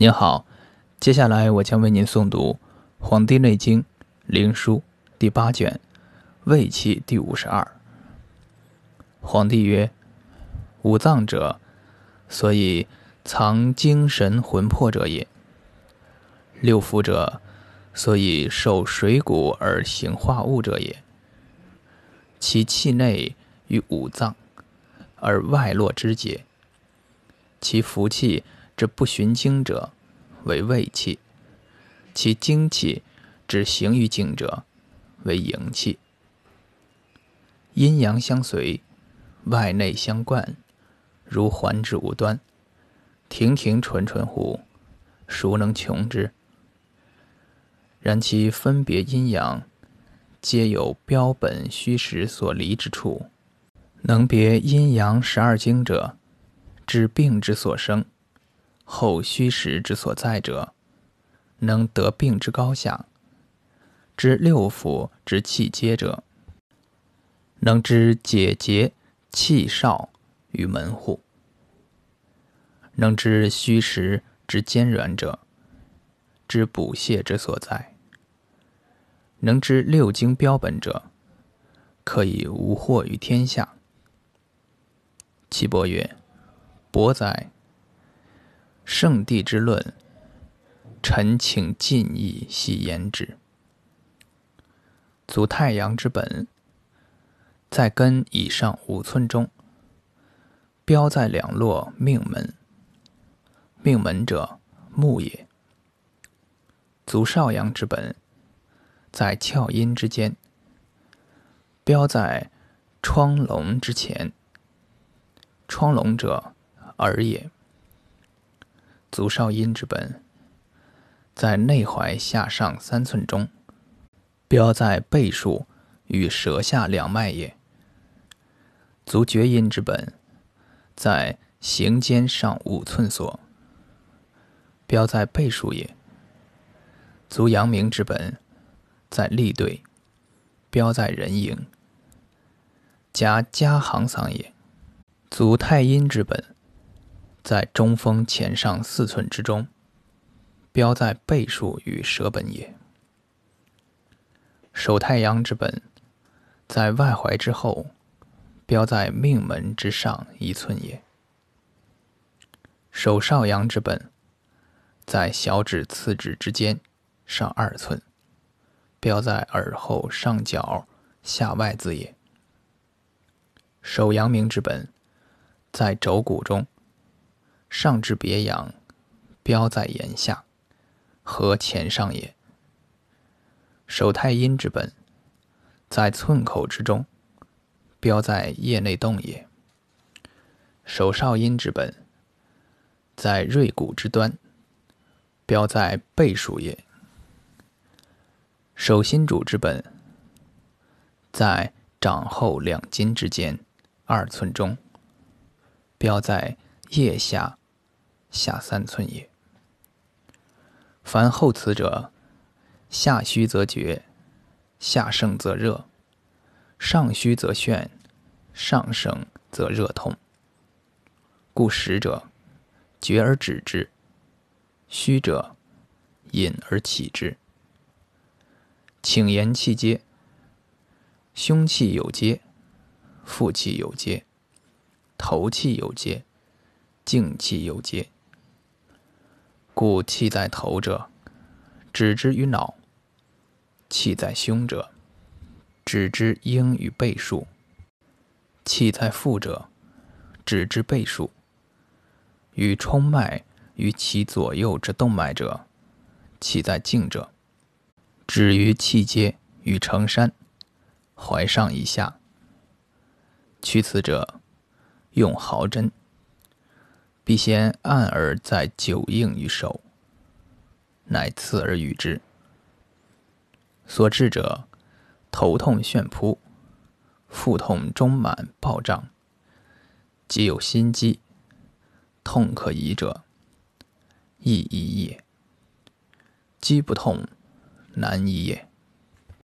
您好，接下来我将为您诵读《黄帝内经·灵枢》第八卷《胃气》第五十二。皇帝曰：“五脏者，所以藏精神魂魄者也；六腑者，所以受水谷而行化物者也。其气内与五脏，而外络之节；其福气。”之不循经者，为胃气；其精气之行于经者，为营气。阴阳相随，外内相贯，如环之无端，亭亭纯纯乎？孰能穷之？然其分别阴阳，皆有标本虚实所离之处。能别阴阳十二经者，知病之所生。后虚实之所在者，能得病之高下；知六腑之气结者，能知解结气少与门户；能知虚实之坚软者，知补泻之所在；能知六经标本者，可以无惑于天下。岐伯曰：“伯哉！”圣地之论，臣请尽意细言之。足太阳之本，在根以上五寸中，标在两络命门。命门者，木也。足少阳之本，在窍阴之间，标在窗笼之前。窗笼者，耳也。足少阴之本，在内踝下上三寸中，标在背数与舌下两脉也。足厥阴之本，在行间上五寸所，标在背数也。足阳明之本，在立对，标在人迎，夹加行桑也。足太阴之本。在中锋前上四寸之中，标在背数与舌本也。手太阳之本，在外踝之后，标在命门之上一寸也。手少阳之本，在小指次指之间上二寸，标在耳后上角下外字也。手阳明之本，在肘骨中。上至别阳，标在檐下，和前上也。手太阴之本，在寸口之中，标在腋内动也。手少阴之本，在锐骨之端，标在背数也。手心主之本，在掌后两筋之间二寸中，标在腋下。下三寸也。凡后此者，下虚则厥，下盛则热；上虚则眩，上盛则热痛。故实者，厥而止之；虚者，隐而起之。请言气结，胸气有结，腹气有结，头气有结，静气有节。故气在头者，指之于脑；气在胸者，指之应与背数；气在腹者，指之背数。与冲脉于其左右之动脉者，气在颈者，止于气阶与承山，踝上以下。取此者，用毫针。必先按而在久应于手，乃刺而与之。所致者，头痛眩扑，腹痛中满暴胀，即有心悸，痛可移者，亦宜也。肌不痛，难移也。